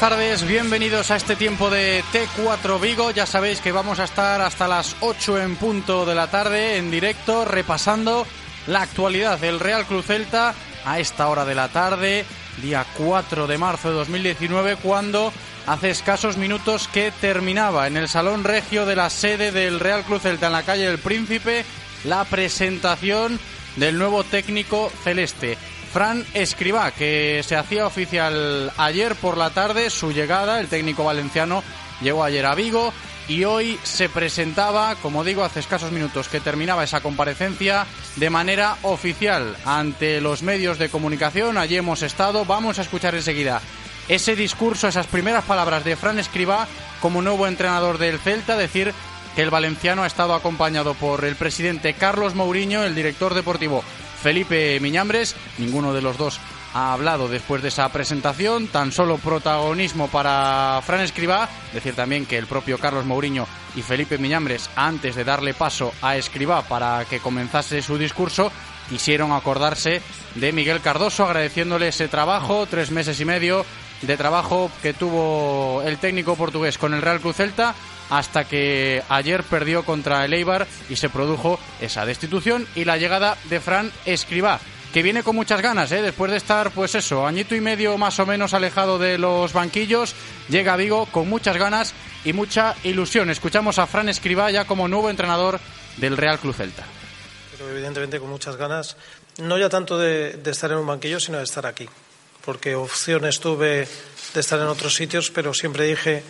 Buenas tardes, bienvenidos a este tiempo de T4 Vigo. Ya sabéis que vamos a estar hasta las 8 en punto de la tarde en directo repasando la actualidad del Real Cruz Celta a esta hora de la tarde, día 4 de marzo de 2019, cuando hace escasos minutos que terminaba en el Salón Regio de la sede del Real Cruz Celta en la calle del Príncipe la presentación del nuevo técnico celeste. Fran Escribá, que se hacía oficial ayer por la tarde su llegada, el técnico valenciano llegó ayer a Vigo y hoy se presentaba, como digo, hace escasos minutos que terminaba esa comparecencia de manera oficial ante los medios de comunicación. Allí hemos estado, vamos a escuchar enseguida ese discurso, esas primeras palabras de Fran Escribá como nuevo entrenador del Celta, decir que el valenciano ha estado acompañado por el presidente Carlos Mourinho, el director deportivo Felipe Miñambres. Ninguno de los dos ha hablado después de esa presentación. Tan solo protagonismo para Fran Escribá. Decir también que el propio Carlos Mourinho y Felipe Miñambres, antes de darle paso a Escribá para que comenzase su discurso, quisieron acordarse de Miguel Cardoso, agradeciéndole ese trabajo, tres meses y medio de trabajo que tuvo el técnico portugués con el Real Cruz Celta hasta que ayer perdió contra el Eibar y se produjo esa destitución y la llegada de Fran Escribá que viene con muchas ganas, ¿eh? después de estar, pues eso, añito y medio más o menos alejado de los banquillos, llega a Vigo con muchas ganas y mucha ilusión. Escuchamos a Fran Escribá ya como nuevo entrenador del Real Club Celta. Pero evidentemente con muchas ganas, no ya tanto de, de estar en un banquillo, sino de estar aquí, porque opciones tuve de estar en otros sitios, pero siempre dije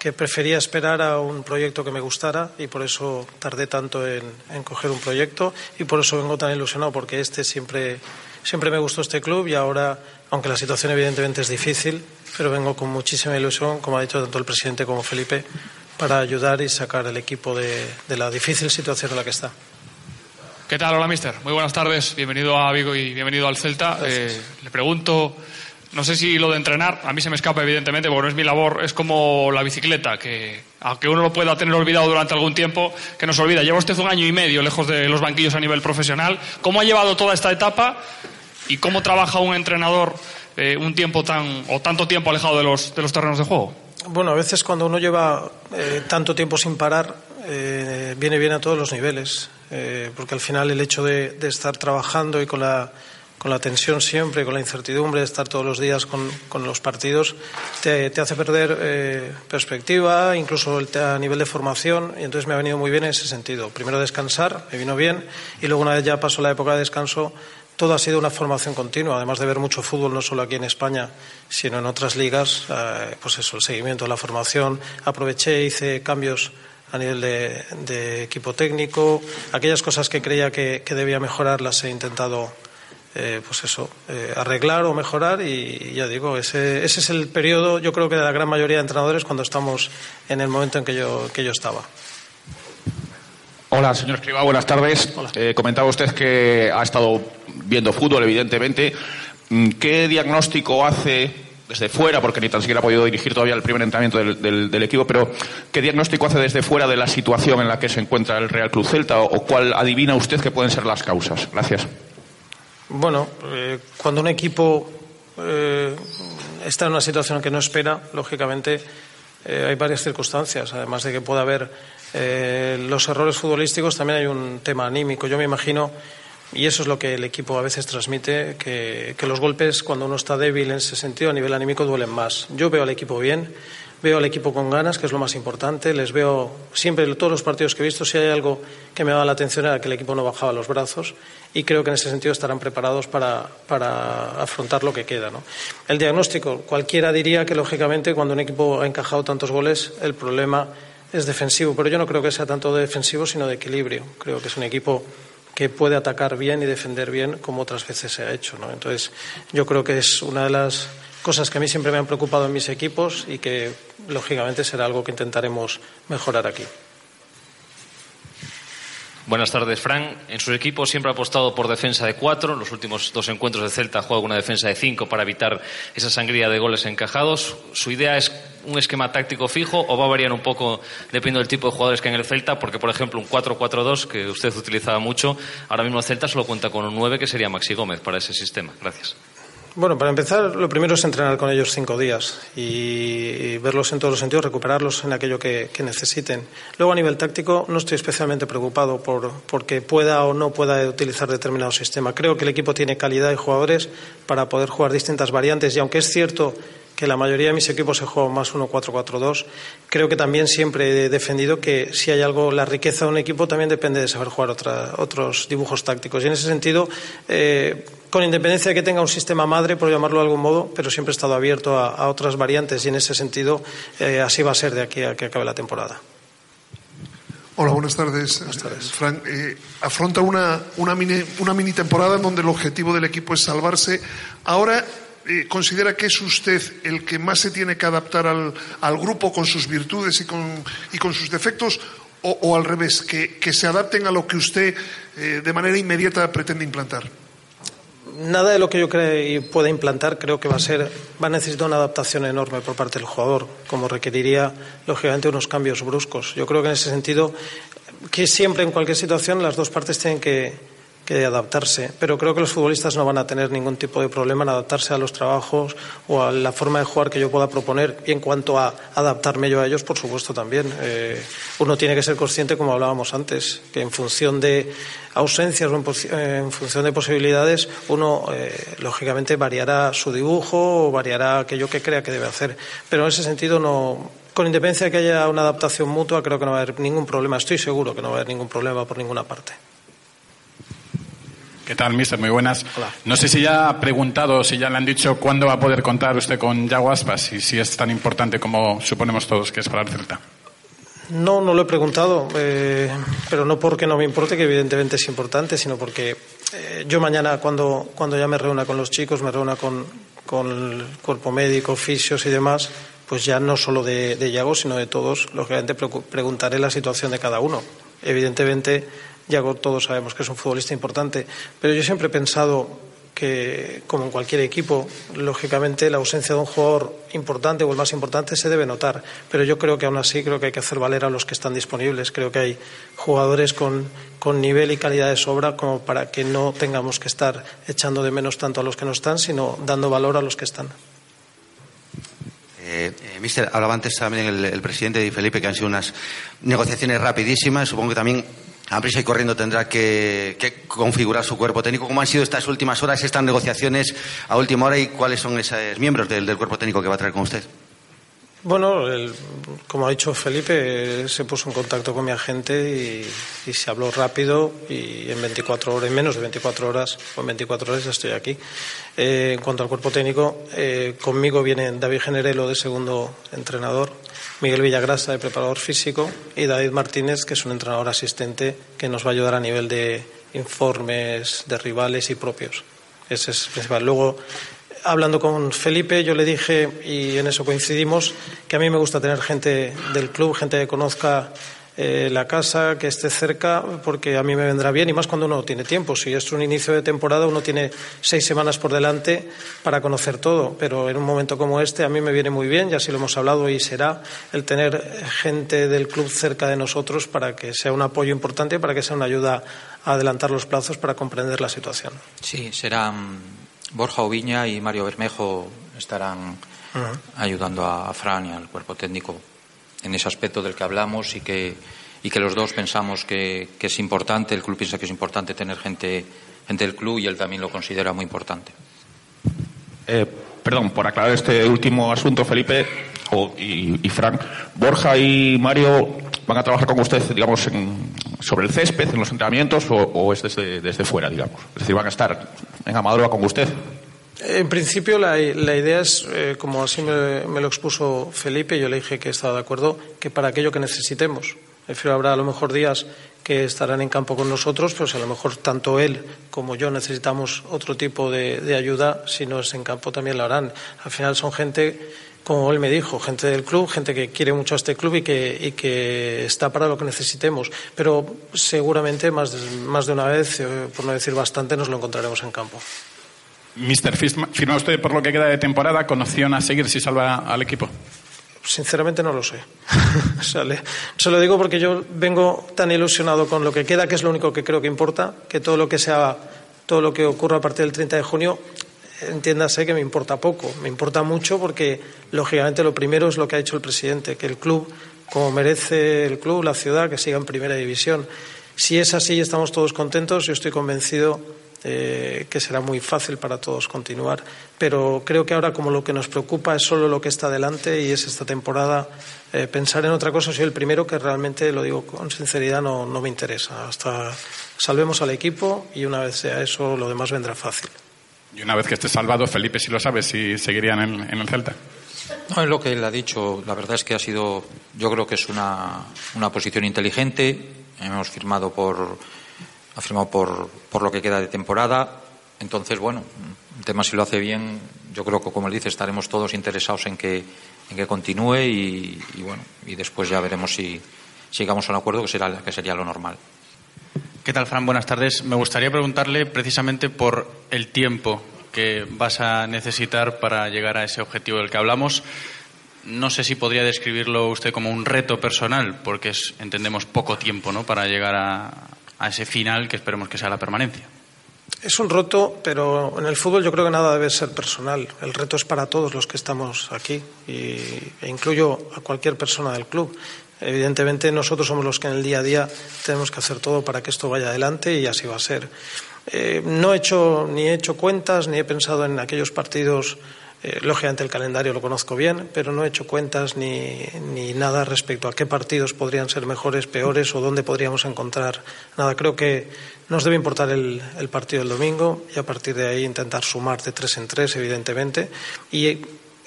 que prefería esperar a un proyecto que me gustara y por eso tardé tanto en, en, coger un proyecto y por eso vengo tan ilusionado porque este siempre, siempre me gustó este club y ahora, aunque la situación evidentemente es difícil, pero vengo con muchísima ilusión, como ha dicho tanto el presidente como Felipe, para ayudar y sacar el equipo de, de la difícil situación en la que está. ¿Qué tal? Hola, mister. Muy buenas tardes. Bienvenido a Vigo y bienvenido al Celta. Eh, le pregunto no sé si lo de entrenar, a mí se me escapa evidentemente, porque no es mi labor, es como la bicicleta, que aunque uno lo pueda tener olvidado durante algún tiempo, que nos olvida. Lleva usted un año y medio lejos de los banquillos a nivel profesional. ¿Cómo ha llevado toda esta etapa y cómo trabaja un entrenador eh, un tiempo tan o tanto tiempo alejado de los, de los terrenos de juego? Bueno, a veces cuando uno lleva eh, tanto tiempo sin parar, eh, viene bien a todos los niveles, eh, porque al final el hecho de, de estar trabajando y con la con la tensión siempre, con la incertidumbre de estar todos los días con, con los partidos, te, hace perder eh, perspectiva, incluso el, a nivel de formación, y entonces me ha venido muy bien en ese sentido. Primero descansar, me vino bien, y luego una vez ya pasó la época de descanso, todo ha sido una formación continua, además de ver mucho fútbol, no solo aquí en España, sino en otras ligas, eh, pues eso, el seguimiento de la formación. Aproveché, hice cambios a nivel de, de equipo técnico, aquellas cosas que creía que debía mejorar las he intentado eh, pues eso, eh, arreglar o mejorar y ya digo, ese, ese, es el periodo, yo creo que de la gran mayoría de entrenadores cuando estamos en el momento en que yo, que yo estaba. Hola, señor Escriba, buenas tardes. Eh, comentaba usted que ha estado viendo fútbol, evidentemente. ¿Qué diagnóstico hace desde fuera, porque ni tan siquiera ha podido dirigir todavía el primer entrenamiento del, equipo, pero ¿qué diagnóstico hace desde fuera de la situación en la que se encuentra el Real Club Celta o, cuál adivina usted que pueden ser las causas? Gracias. Bueno, eh, cuando un equipo eh, está en una situación que no espera, lógicamente eh, hay varias circunstancias. Además de que pueda haber los errores futbolísticos, también hay un tema anímico. Yo me imagino y eso es lo que el equipo a veces transmite, que, los golpes cuando uno está débil en ese sentido a nivel anímico duelen más. Yo veo al equipo bien, veo al equipo con ganas, que es lo más importante. Les veo siempre todos los partidos que he visto, si hay algo que me da la atención era que el equipo no bajaba los brazos y creo que en ese sentido estarán preparados para, para afrontar lo que queda. ¿no? El diagnóstico, cualquiera diría que lógicamente cuando un equipo ha encajado tantos goles, el problema es defensivo, pero yo no creo que sea tanto de defensivo, sino de equilibrio. Creo que es un equipo que puede atacar bien y defender bien como otras veces se ha hecho. ¿no? Entonces, yo creo que es una de las cosas que a mí siempre me han preocupado en mis equipos y que, lógicamente, será algo que intentaremos mejorar aquí. Buenas tardes, Fran. En su equipo siempre ha apostado por defensa de cuatro. Los últimos dos encuentros de Celta ha jugado una defensa de cinco para evitar esa sangría de goles encajados. ¿Su idea es un esquema táctico fijo o va a variar un poco dependiendo del tipo de jugadores que hay en el Celta? Porque, por ejemplo, un 4-4-2 que usted utilizaba mucho, ahora mismo el Celta solo cuenta con un 9 que sería Maxi Gómez para ese sistema. Gracias. Bueno, para empezar, lo primero es entrenar con ellos cinco días y verlos en todos los sentidos, recuperarlos en aquello que, necesiten. Luego, a nivel táctico, no estoy especialmente preocupado por porque pueda o no pueda utilizar determinado sistema. Creo que el equipo tiene calidad de jugadores para poder jugar distintas variantes y aunque es cierto que la mayoría de mis equipos se juegan más 1-4-4-2. Creo que también siempre he defendido que si hay algo, la riqueza de un equipo también depende de saber jugar otros dibujos tácticos. Y en ese sentido, eh, con independencia de que tenga un sistema madre, por llamarlo de algún modo, pero siempre he estado abierto a, otras variantes y en ese sentido eh, así va a ser de aquí a que acabe la temporada. Hola, buenas tardes. Buenas tardes. Frank, eh, afronta una, una, mini, una mini temporada en donde el objetivo del equipo es salvarse. Ahora eh, considera que es usted el que más se tiene que adaptar al, grupo con sus virtudes y con, y con sus defectos o, al revés, que, se adapten a lo que usted eh, de manera inmediata pretende implantar? Nada de lo que yo creo pueda implantar creo que va a ser va a necesitar una adaptación enorme por parte del jugador, como requeriría lógicamente unos cambios bruscos. Yo creo que en ese sentido que siempre en cualquier situación las dos partes tienen que que adaptarse. Pero creo que los futbolistas no van a tener ningún tipo de problema en adaptarse a los trabajos o a la forma de jugar que yo pueda proponer. Y en cuanto a adaptarme yo a ellos, por supuesto también. Eh, uno tiene que ser consciente, como hablábamos antes, que en función de ausencias o en, función de posibilidades, uno eh, lógicamente variará su dibujo o variará aquello que crea que debe hacer. Pero en ese sentido no. Con independencia de que haya una adaptación mutua, creo que no va a haber ningún problema. Estoy seguro que no va a haber ningún problema por ninguna parte. ¿Qué tal, mister? Muy buenas. No sé si ya ha preguntado, si ya le han dicho cuándo va a poder contar usted con Yago Aspas y si es tan importante como suponemos todos que es para el Celta. No, no lo he preguntado, eh, pero no porque no me importe, que evidentemente es importante, sino porque eh, yo mañana, cuando, cuando ya me reúna con los chicos, me reúna con, con el cuerpo médico, fisios y demás, pues ya no solo de, de Yago, sino de todos, lógicamente preguntaré la situación de cada uno. Evidentemente Yago todos sabemos que es un futbolista importante, pero yo siempre he pensado que, como en cualquier equipo, lógicamente la ausencia de un jugador importante o el más importante se debe notar. Pero yo creo que aún así creo que hay que hacer valer a los que están disponibles. Creo que hay jugadores con, con nivel y calidad de sobra como para que no tengamos que estar echando de menos tanto a los que no están, sino dando valor a los que están. Eh, eh, mister, hablaba antes también el, el presidente y Felipe que han sido unas negociaciones rapidísimas. Supongo que también a prisa y corriendo tendrá que, configurar su cuerpo técnico. ¿Cómo han sido estas últimas horas, estas negociaciones a última hora y cuáles son esos miembros del, cuerpo técnico que va a traer con usted? Bueno, como ha dicho Felipe, se puso en contacto con mi agente y, se habló rápido y en 24 horas, en menos de 24 horas, o en 24 horas estoy aquí. Eh, en cuanto al cuerpo técnico, eh, conmigo viene David Generelo de segundo entrenador, Miguel Villagrasa de preparador físico y David Martínez, que es un entrenador asistente que nos va a ayudar a nivel de informes de rivales y propios. Ese es el principal. Luego, hablando con Felipe, yo le dije, y en eso coincidimos, que a mí me gusta tener gente del club, gente que conozca eh, la casa, que esté cerca, porque a mí me vendrá bien y más cuando uno tiene tiempo. Si es un inicio de temporada, uno tiene seis semanas por delante para conocer todo, pero en un momento como este a mí me viene muy bien, ya así lo hemos hablado y será el tener gente del club cerca de nosotros para que sea un apoyo importante, para que sea una ayuda a adelantar los plazos para comprender la situación. Sí, serán Borja Oviña y Mario Bermejo estarán ayudando a Fran y al cuerpo técnico en ese aspecto del que hablamos y que, y que los dos pensamos que, es importante, el club piensa que es importante tener gente, gente del club y él también lo considera muy importante. Eh, perdón, por aclarar este último asunto, Felipe y, y Frank, Borja y Mario van a trabajar con usted, digamos, sobre el césped, en los entrenamientos, o, es desde, desde, fuera, digamos. Es decir, van a estar en Amadora con usted. En principio, la, idea es, eh, como así me, lo expuso Felipe, yo le dije que estaba de acuerdo, que para aquello que necesitemos. Prefiero habrá a lo mejor días que estarán en campo con nosotros, pues a lo mejor tanto él como yo necesitamos otro tipo de, de ayuda, si no es en campo también lo harán. Al final son gente como él me dijo, gente del club, gente que quiere mucho a este club y que, que está para lo que necesitemos. Pero seguramente más de, más de una vez, eh, por no decir bastante, nos lo encontraremos en campo. Mister, ¿firma usted por lo que queda de temporada con opción a seguir si salva al equipo? Sinceramente no lo sé. se lo digo porque yo vengo tan ilusionado con lo que queda, que es lo único que creo que importa, que todo lo que sea, todo lo que ocurra a partir del 30 de junio entiéndase que me importa poco, me importa mucho porque, lógicamente, lo primero es lo que ha hecho el presidente, que el club, como merece el club, la ciudad, que siga en primera división. Si es así y estamos todos contentos, yo estoy convencido eh, que será muy fácil para todos continuar. Pero creo que ahora, como lo que nos preocupa es solo lo que está delante y es esta temporada, eh, pensar en otra cosa, soy el primero que realmente, lo digo con sinceridad, no, no me interesa. Hasta salvemos al equipo y una vez sea eso, lo demás vendrá fácil. Y una vez que esté salvado, Felipe, si lo sabe, si seguirían en, el Celta. No, es lo que él ha dicho. La verdad es que ha sido, yo creo que es una, una posición inteligente. Hemos firmado por, ha firmado por, por lo que queda de temporada. Entonces, bueno, el tema si lo hace bien, yo creo que, como él dice, estaremos todos interesados en que, en que continúe y, bueno, y después ya veremos si, llegamos a un acuerdo que, será, que sería lo normal. ¿Qué tal, Fran? Buenas tardes. Me gustaría preguntarle precisamente por el tiempo que vas a necesitar para llegar a ese objetivo del que hablamos. No sé si podría describirlo usted como un reto personal, porque es, entendemos, poco tiempo ¿no? para llegar a, ese final que esperemos que sea la permanencia. Es un reto, pero en el fútbol yo creo que nada debe ser personal. El reto es para todos los que estamos aquí y, e incluyo a cualquier persona del club. Evidentemente nosotros somos los que en el día a día tenemos que hacer todo para que esto vaya adelante y así va a ser. Eh, no he hecho ni he hecho cuentas ni he pensado en aquellos partidos. Eh, lógicamente el calendario lo conozco bien, pero no he hecho cuentas ni, ni, nada respecto a qué partidos podrían ser mejores, peores o dónde podríamos encontrar nada. Creo que nos debe importar el, partido del domingo y a partir de ahí intentar sumar de tres en tres, evidentemente. Y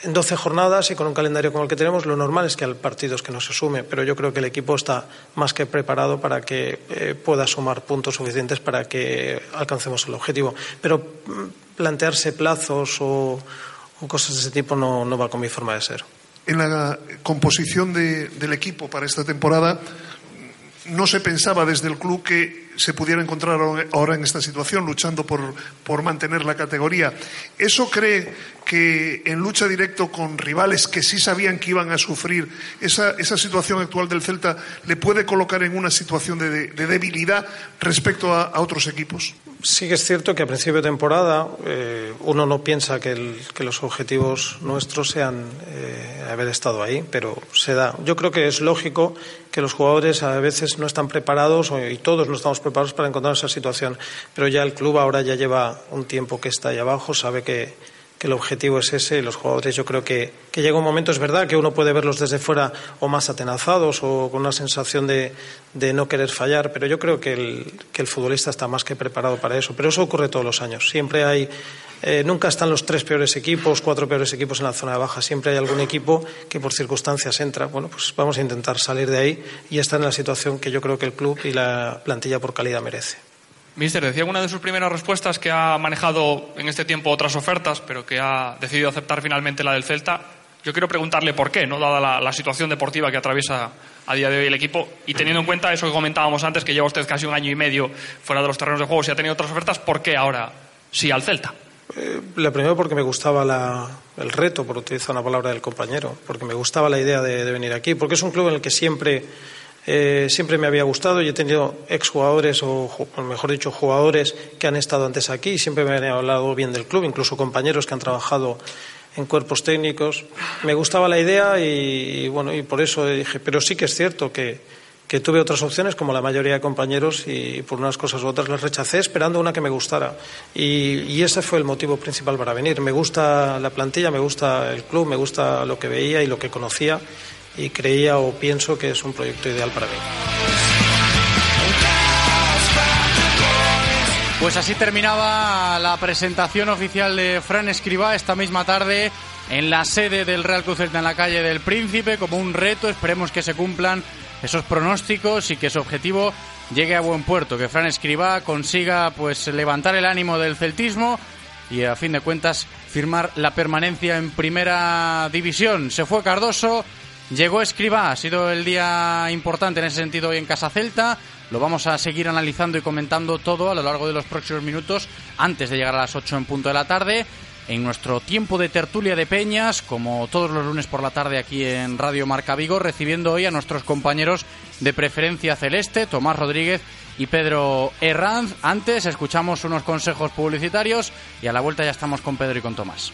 en 12 jornadas y con un calendario como el que tenemos, lo normal es que al partidos que no se sume, pero yo creo que el equipo está más que preparado para que eh, pueda sumar puntos suficientes para que alcancemos el objetivo. Pero mm, plantearse plazos o, cosas de ese tipo no, va con mi forma de ser. En la composición del equipo para esta temporada, no se pensaba desde el club que se pudiera encontrar ahora en esta situación, luchando por, por mantener la categoría. ¿Eso cree que en lucha directo con rivales que sí sabían que iban a sufrir, esa, esa situación actual del Celta le puede colocar en una situación de, debilidad respecto a, otros equipos? Sí que es cierto que a principio de temporada eh, uno no piensa que, los objetivos nuestros sean eh, haber estado ahí, pero se da. Yo creo que es lógico que los jugadores a veces no están preparados y todos no estamos preparados para encontrar esa situación, pero ya el club ahora ya lleva un tiempo que está ahí abajo, sabe que que el objetivo es ese. Los jugadores, yo creo que, llega un momento, es verdad, que uno puede verlos desde fuera o más atenazados o con una sensación de, no querer fallar, pero yo creo que el, que el, futbolista está más que preparado para eso. Pero eso ocurre todos los años. Siempre hay, eh, nunca están los tres peores equipos, cuatro peores equipos en la zona de baja. Siempre hay algún equipo que por circunstancias entra. Bueno, pues vamos a intentar salir de ahí y estar en la situación que yo creo que el club y la plantilla por calidad merece. Mister, decía una de sus primeras respuestas que ha manejado en este tiempo otras ofertas, pero que ha decidido aceptar finalmente la del Celta. Yo quiero preguntarle por qué, ¿no? dada la, situación deportiva que atraviesa a día de hoy el equipo y teniendo en cuenta eso que comentábamos antes, que lleva usted casi un año y medio fuera de los terrenos de juego y ha tenido otras ofertas, ¿por qué ahora sí al Celta? Eh, la primera porque me gustaba la, el reto, por utilizar una palabra del compañero, porque me gustaba la idea de, de venir aquí, porque es un club en el que siempre, eh, siempre me había gustado y he tenido exjugadores, o mejor dicho, jugadores que han estado antes aquí y siempre me han hablado bien del club, incluso compañeros que han trabajado en cuerpos técnicos. Me gustaba la idea y, y bueno, y por eso dije, pero sí que es cierto que, que tuve otras opciones como la mayoría de compañeros y por unas cosas u otras las rechacé esperando una que me gustara y, y, ese fue el motivo principal para venir. Me gusta la plantilla, me gusta el club, me gusta lo que veía y lo que conocía y creía o pienso que es un proyecto ideal para mí. Pues así terminaba la presentación oficial de Fran Escribá esta misma tarde en la sede del Real Cruz Celta en la calle del Príncipe como un reto. Esperemos que se cumplan esos pronósticos y que su objetivo llegue a buen puerto, que Fran Escribá consiga pues levantar el ánimo del celtismo y a fin de cuentas firmar la permanencia en primera división. Se fue Cardoso, llegó Escribá, ha sido el día importante en ese sentido hoy en Casa Celta. Lo vamos a seguir analizando y comentando todo a lo largo de los próximos minutos antes de llegar a las 8 en punto de la tarde en nuestro tiempo de tertulia de peñas, como todos los lunes por la tarde aquí en Radio Marca Vigo, recibiendo hoy a nuestros compañeros de preferencia celeste, Tomás Rodríguez y Pedro Herranz. Antes escuchamos unos consejos publicitarios y a la vuelta ya estamos con Pedro y con Tomás.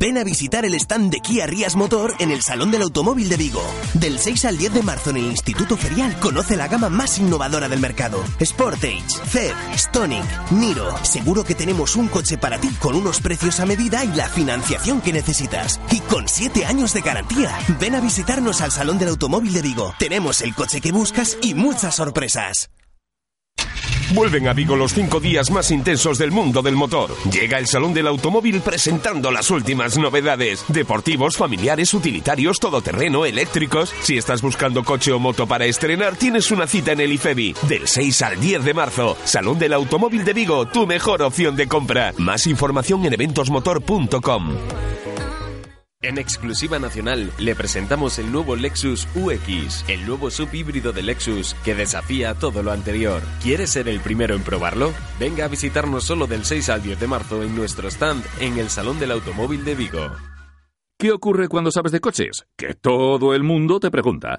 Ven a visitar el stand de Kia Rías Motor en el Salón del Automóvil de Vigo. Del 6 al 10 de marzo en el Instituto Ferial conoce la gama más innovadora del mercado. Sportage, Zed, Stonic, Niro. Seguro que tenemos un coche para ti con unos precios a medida y la financiación que necesitas. Y con 7 años de garantía. Ven a visitarnos al Salón del Automóvil de Vigo. Tenemos el coche que buscas y muchas sorpresas. Vuelven a Vigo los cinco días más intensos del mundo del motor. Llega el Salón del Automóvil presentando las últimas novedades. Deportivos, familiares, utilitarios, todoterreno, eléctricos. Si estás buscando coche o moto para estrenar, tienes una cita en el IFEBI. Del 6 al 10 de marzo. Salón del Automóvil de Vigo, tu mejor opción de compra. Más información en eventosmotor.com. En exclusiva nacional le presentamos el nuevo Lexus UX, el nuevo sub híbrido de Lexus que desafía todo lo anterior. ¿Quieres ser el primero en probarlo? Venga a visitarnos solo del 6 al 10 de marzo en nuestro stand en el Salón del Automóvil de Vigo. ¿Qué ocurre cuando sabes de coches? Que todo el mundo te pregunta.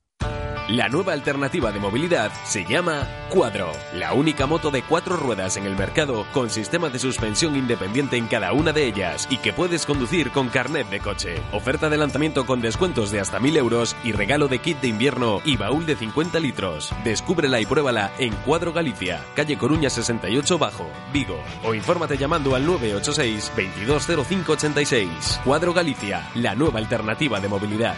La nueva alternativa de movilidad se llama Cuadro, la única moto de cuatro ruedas en el mercado con sistema de suspensión independiente en cada una de ellas y que puedes conducir con carnet de coche. Oferta de lanzamiento con descuentos de hasta 1000 euros y regalo de kit de invierno y baúl de 50 litros. Descúbrela y pruébala en Cuadro Galicia, calle Coruña 68 Bajo, Vigo. O infórmate llamando al 986 220586. Cuadro Galicia, la nueva alternativa de movilidad.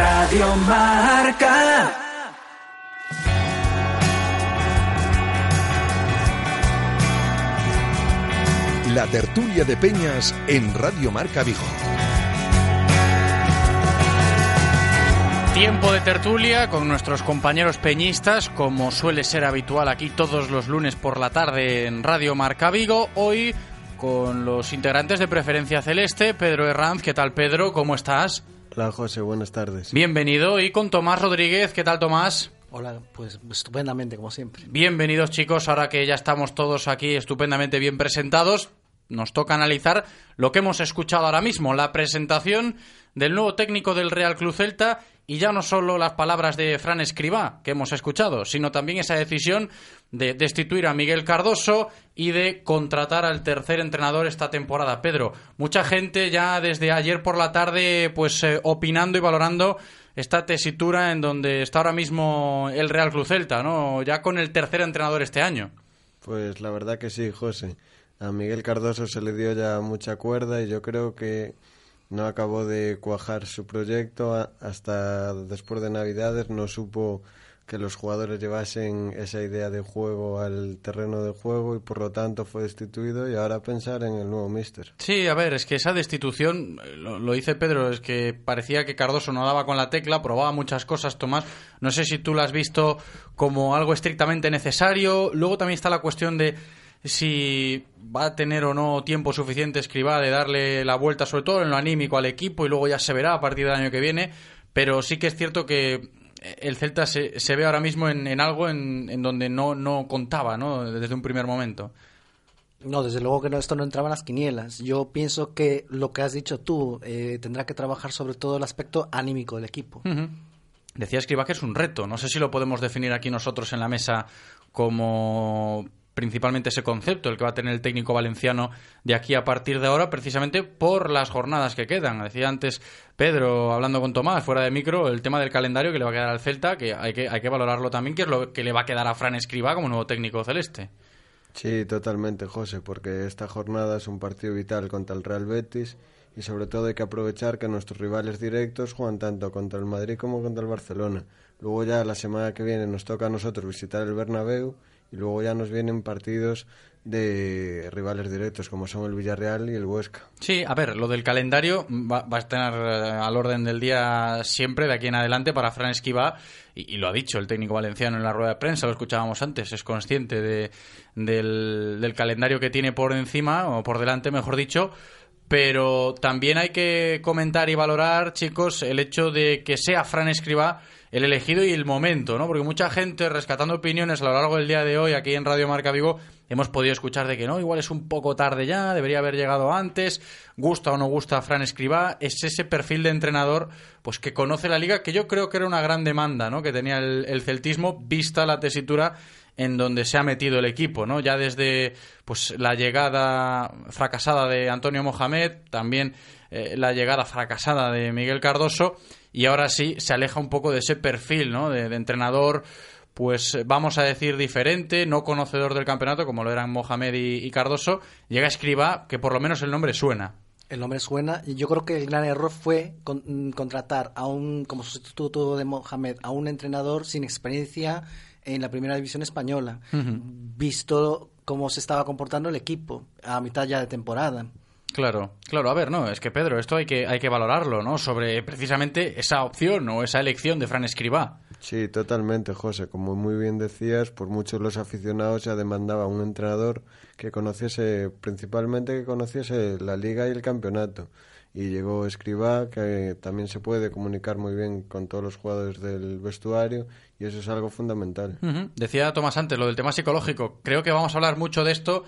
Radio Marca. La tertulia de Peñas en Radio Marca Vigo. Tiempo de tertulia con nuestros compañeros peñistas, como suele ser habitual aquí todos los lunes por la tarde en Radio Marca Vigo. Hoy con los integrantes de Preferencia Celeste, Pedro Herranz. ¿Qué tal, Pedro? ¿Cómo estás? Hola José, buenas tardes. Bienvenido. Y con Tomás Rodríguez, ¿qué tal Tomás? Hola, pues estupendamente, como siempre. Bienvenidos chicos, ahora que ya estamos todos aquí estupendamente bien presentados, nos toca analizar lo que hemos escuchado ahora mismo, la presentación del nuevo técnico del Real Club Celta y ya no solo las palabras de Fran Escribá que hemos escuchado, sino también esa decisión de destituir a Miguel Cardoso y de contratar al tercer entrenador esta temporada. Pedro, mucha gente ya desde ayer por la tarde pues eh, opinando y valorando esta tesitura en donde está ahora mismo el Real Club Celta, ¿no? Ya con el tercer entrenador este año. Pues la verdad que sí, José. A Miguel Cardoso se le dio ya mucha cuerda y yo creo que no acabó de cuajar su proyecto hasta después de Navidades, no supo que los jugadores llevasen esa idea de juego al terreno de juego y por lo tanto fue destituido y ahora pensar en el nuevo míster. Sí, a ver, es que esa destitución, lo, lo, dice Pedro, es que parecía que Cardoso no daba con la tecla, probaba muchas cosas, Tomás. No sé si tú lo has visto como algo estrictamente necesario. Luego también está la cuestión de si va a tener o no tiempo suficiente Escribá de darle la vuelta, sobre todo en lo anímico al equipo, y luego ya se verá a partir del año que viene. Pero sí que es cierto que el Celta se, se ve ahora mismo en, en algo en, en, donde no, no contaba ¿no? desde un primer momento. No, desde luego que no, esto no entraba en las quinielas. Yo pienso que lo que has dicho tú eh, tendrá que trabajar sobre todo el aspecto anímico del equipo. Uh -huh. Decía Escribá que es un reto. No sé si lo podemos definir aquí nosotros en la mesa como principalmente ese concepto, el que va a tener el técnico valenciano de aquí a partir de ahora, precisamente por las jornadas que quedan. Decía antes Pedro, hablando con Tomás, fuera de micro, el tema del calendario que le va a quedar al Celta, que hay que, hay que valorarlo también, que es lo que le va a quedar a Fran Escribá como nuevo técnico celeste. Sí, totalmente, José, porque esta jornada es un partido vital contra el Real Betis y sobre todo hay que aprovechar que nuestros rivales directos juegan tanto contra el Madrid como contra el Barcelona. Luego ya la semana que viene nos toca a nosotros visitar el Bernabéu y luego ya nos vienen partidos de rivales directos como son el Villarreal y el Huesca. Sí, a ver, lo del calendario va, va a estar eh, al orden del día siempre de aquí en adelante para Fran Esquiva y, lo ha dicho el técnico valenciano en la rueda de prensa, lo escuchábamos antes, es consciente de, del, del calendario que tiene por encima o por delante, mejor dicho, pero también hay que comentar y valorar, chicos, el hecho de que sea Fran Escribá el elegido y el momento, ¿no? Porque mucha gente, rescatando opiniones a lo largo del día de hoy, aquí en Radio Marca Vigo, hemos podido escuchar de que no, igual es un poco tarde ya, debería haber llegado antes, gusta o no gusta a Fran Escribá, es ese perfil de entrenador pues que conoce la liga, que yo creo que era una gran demanda, ¿no? Que tenía el, el celtismo, vista la tesitura en donde se ha metido el equipo, ¿no? Ya desde pues la llegada fracasada de Antonio Mohamed, también eh, la llegada fracasada de Miguel Cardoso y ahora sí se aleja un poco de ese perfil, ¿no? De, entrenador pues vamos a decir diferente, no conocedor del campeonato como lo eran Mohamed y, Cardoso, llega Escriba que por lo menos el nombre suena. El nombre suena. y Yo creo que el gran error fue con, contratar a un, como sustituto de Mohamed, a un entrenador sin experiencia en la primera división española, uh -huh. visto cómo se estaba comportando el equipo a mitad ya de temporada. Claro, claro, a ver, no, es que Pedro, esto hay que, hay que valorarlo, ¿no? Sobre precisamente esa opción o esa elección de Fran Escribá. Sí, totalmente, José. Como muy bien decías, por muchos los aficionados ya demandaba un entrenador que conociese, principalmente que conociese la liga y el campeonato. Y llegó Escribá, que también se puede comunicar muy bien con todos los jugadores del vestuario, y eso es algo fundamental. Decía Tomás antes, lo del tema psicológico. Creo que vamos a hablar mucho de esto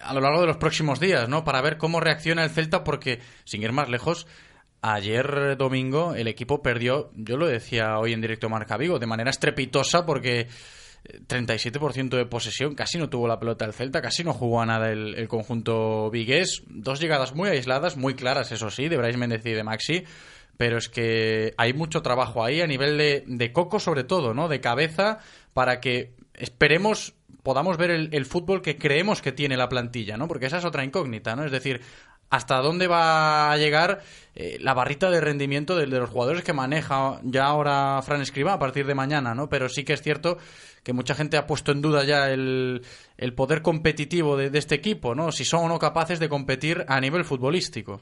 a lo largo de los próximos días, ¿no? Para ver cómo reacciona el Celta, porque, sin ir más lejos, ayer domingo el equipo perdió, yo lo decía hoy en directo Marca Vigo, de manera estrepitosa, porque 37% de posesión, casi no tuvo la pelota el Celta, casi no jugó a nada el, conjunto vigués. Dos llegadas muy aisladas, muy claras, eso sí, de Brais Méndez y de Maxi. Pero es que hay mucho trabajo ahí a nivel de, de coco, sobre todo, ¿no? De cabeza, para que esperemos podamos ver el, el, fútbol que creemos que tiene la plantilla, ¿no? Porque esa es otra incógnita, ¿no? Es decir, hasta dónde va a llegar eh, la barrita de rendimiento de, de, los jugadores que maneja ya ahora Fran Escriba a partir de mañana, ¿no? Pero sí que es cierto que mucha gente ha puesto en duda ya el, el poder competitivo de, de este equipo, ¿no? Si son o no capaces de competir a nivel futbolístico.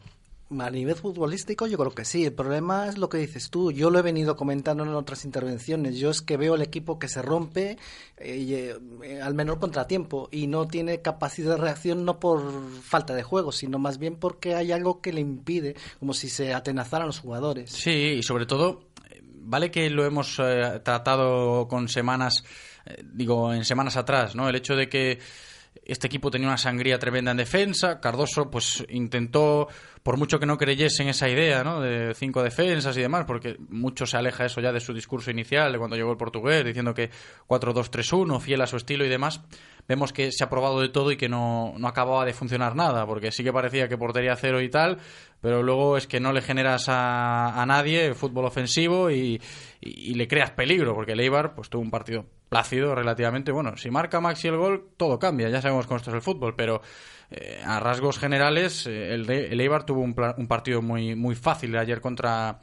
A nivel futbolístico yo creo que sí. El problema es lo que dices tú. Yo lo he venido comentando en otras intervenciones. Yo es que veo el equipo que se rompe eh, eh, al menor contratiempo y no tiene capacidad de reacción no por falta de juego, sino más bien porque hay algo que le impide, como si se atenazaran los jugadores. Sí, y sobre todo, vale que lo hemos eh, tratado con semanas, eh, digo, en semanas atrás, ¿no? El hecho de que este equipo tenía una sangría tremenda en defensa. Cardoso, pues intentó por mucho que no creyese en esa idea, ¿no? De cinco defensas y demás, porque mucho se aleja eso ya de su discurso inicial, de cuando llegó el portugués, diciendo que 4-2-3-1, fiel a su estilo y demás, vemos que se ha probado de todo y que no, no acababa de funcionar nada, porque sí que parecía que portería cero y tal, pero luego es que no le generas a, a nadie fútbol ofensivo y, y- le creas peligro, porque el Eibar pues tuvo un partido plácido relativamente. Bueno, si marca Maxi el gol, todo cambia, ya sabemos cómo esto es el fútbol, pero eh, a rasgos generales, eh, el, el Eibar tuvo un, un partido muy, muy fácil ayer contra,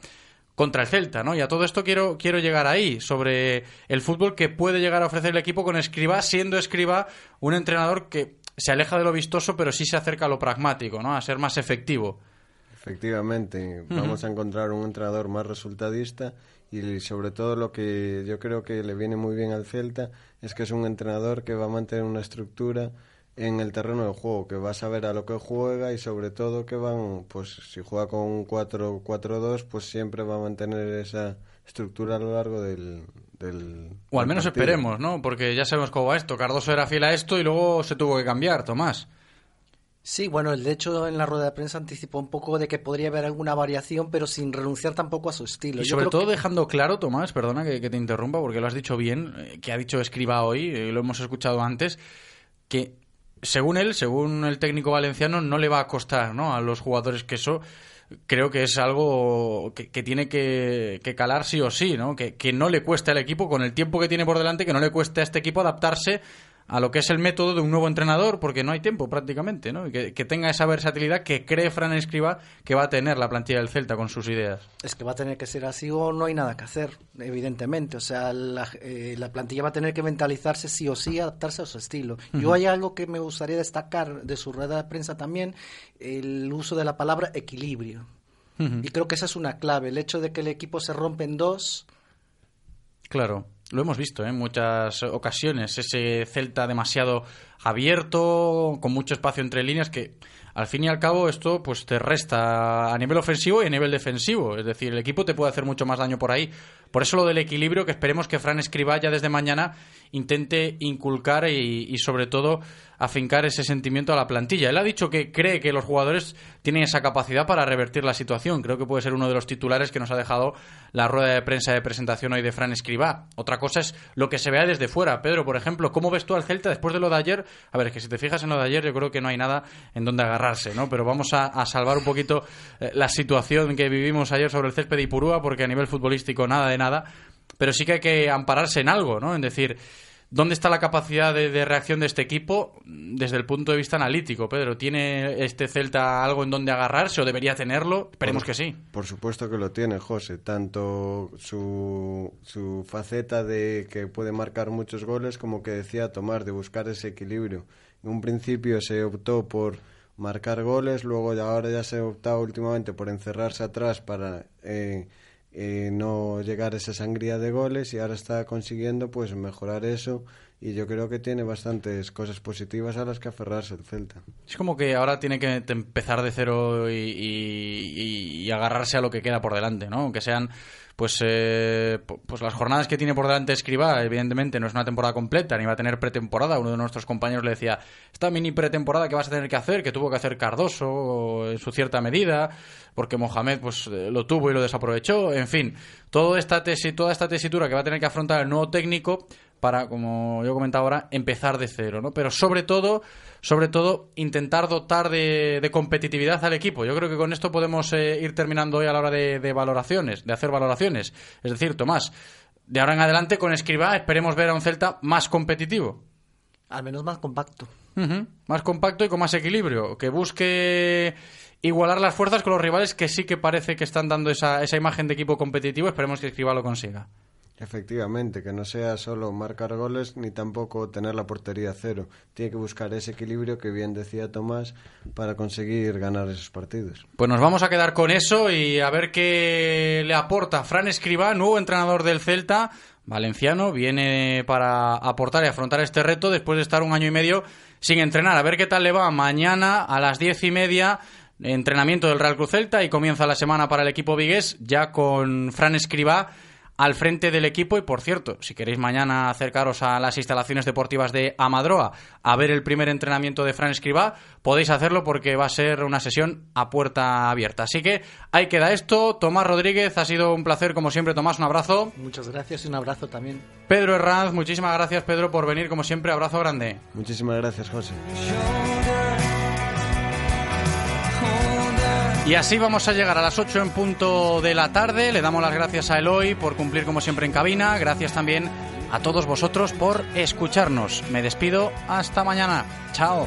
contra el Celta, ¿no? Y a todo esto quiero, quiero llegar ahí, sobre el fútbol que puede llegar a ofrecer el equipo con Escribá, siendo Escribá un entrenador que se aleja de lo vistoso, pero sí se acerca a lo pragmático, ¿no? A ser más efectivo. Efectivamente, vamos a encontrar un entrenador más resultadista y sobre todo lo que yo creo que le viene muy bien al Celta es que es un entrenador que va a mantener una estructura en el terreno de juego, que va a saber a lo que juega y sobre todo que van, pues si juega con un 4-4-2, pues siempre va a mantener esa estructura a lo largo del... del O al menos partido. esperemos, ¿no? Porque ya sabemos cómo va esto. Cardoso era fiel a esto y luego se tuvo que cambiar, Tomás. Sí, bueno, el de hecho en la rueda de prensa anticipó un poco de que podría haber alguna variación, pero sin renunciar tampoco a su estilo. Y Yo sobre creo todo que- dejando claro, Tomás, perdona que, que te interrumpa porque lo has dicho bien, eh, que ha dicho Escriba hoy, eh, lo hemos escuchado antes, que según él, según el técnico valenciano, no le va a costar ¿no? a los jugadores que eso creo que es algo que, que tiene que, que calar sí o sí, ¿no? Que, que no le cueste al equipo, con el tiempo que tiene por delante, que no le cueste a este equipo adaptarse a lo que es el método de un nuevo entrenador, porque no hay tiempo prácticamente, ¿no? Que, que tenga esa versatilidad que cree Fran Escriba que va a tener la plantilla del Celta con sus ideas. Es que va a tener que ser así o no hay nada que hacer, evidentemente. O sea, la, eh, la plantilla va a tener que mentalizarse sí o sí, adaptarse a su estilo. Yo hay algo que me gustaría destacar de su rueda de prensa también, el uso de la palabra equilibrio. Y creo que esa es una clave, el hecho de que el equipo se rompe en dos. Claro, lo hemos visto ¿eh? en muchas ocasiones, ese Celta demasiado abierto, con mucho espacio entre líneas, que al fin y al cabo esto pues te resta a nivel ofensivo y a nivel defensivo, es decir, el equipo te puede hacer mucho más daño por ahí. Por eso lo del equilibrio que esperemos que Fran Escribá ya desde mañana intente inculcar y, y sobre todo afincar ese sentimiento a la plantilla. Él ha dicho que cree que los jugadores tienen esa capacidad para revertir la situación. Creo que puede ser uno de los titulares que nos ha dejado la rueda de prensa de presentación hoy de Fran Escribá. Otra cosa es lo que se vea desde fuera. Pedro, por ejemplo, ¿cómo ves tú al Celta después de lo de ayer? A ver, es que si te fijas en lo de ayer, yo creo que no hay nada en donde agarrarse, ¿no? Pero vamos a, salvar un poquito eh, la situación que vivimos ayer sobre el césped de Ipurúa, porque a nivel futbolístico nada de nada. Pero sí que hay que ampararse en algo, ¿no? En decir, ¿Dónde está la capacidad de, de reacción de este equipo desde el punto de vista analítico, Pedro? ¿Tiene este Celta algo en donde agarrarse o debería tenerlo? Esperemos Por- que sí. Por supuesto que lo tiene, José. Tanto su, su faceta de que puede marcar muchos goles como que decía Tomás, de buscar ese equilibrio. En un principio se optó por marcar goles, luego ya ahora ya se ha optado últimamente por encerrarse atrás para eh, eh, no llegar a esa sangría de goles y ahora está consiguiendo pues mejorar eso y yo creo que tiene bastantes cosas positivas a las que aferrarse el Celta. Es como que ahora tiene que empezar de cero y- y- y agarrarse a lo que queda por delante, ¿no? Aunque sean pues, eh, pu- pues las jornadas que tiene por delante Escribá, evidentemente no es una temporada completa, ni va a tener pretemporada. Uno de nuestros compañeros le decía, esta mini pretemporada que vas a tener que hacer, que tuvo que hacer Cardoso en su cierta medida, porque Mohamed pues eh, lo tuvo y lo desaprovechó, en fin, toda esta, tesi- toda esta tesitura que va a tener que afrontar el nuevo técnico para, como yo comentaba ahora, empezar de cero, ¿no? Pero sobre todo, sobre todo, intentar dotar de, de competitividad al equipo. Yo creo que con esto podemos eh, ir terminando hoy a la hora de, de valoraciones, de hacer valoraciones. Es decir, Tomás, de ahora en adelante con Escribá esperemos ver a un Celta más competitivo. Al menos más compacto. Más compacto y con más equilibrio. Que busque igualar las fuerzas con los rivales que sí que parece que están dando esa, esa imagen de equipo competitivo. Esperemos que Escribá lo consiga. Efectivamente, que no sea solo marcar goles ni tampoco tener la portería cero. Tiene que buscar ese equilibrio que bien decía Tomás para conseguir ganar esos partidos. Pues nos vamos a quedar con eso y a ver qué le aporta Fran Escribá, nuevo entrenador del Celta, valenciano, viene para aportar y afrontar este reto después de estar un año y medio sin entrenar. A ver qué tal le va mañana a las diez y media. Entrenamiento del Real Cruz Celta y comienza la semana para el equipo vigués ya con Fran Escribá al frente del equipo. Y por cierto, si queréis mañana acercaros a las instalaciones deportivas de Amadroa a ver el primer entrenamiento de Fran Escribá, podéis hacerlo porque va a ser una sesión a puerta abierta. Así que ahí queda esto. Tomás Rodríguez, ha sido un placer como siempre. Tomás, un abrazo. Muchas gracias y un abrazo también. Pedro Herranz, muchísimas gracias Pedro por venir como siempre. Abrazo grande. Muchísimas gracias, José. Y así vamos a llegar a las 8 en punto de la tarde. Le damos las gracias a Eloy por cumplir como siempre en cabina. Gracias también a todos vosotros por escucharnos. Me despido. Hasta mañana. Chao.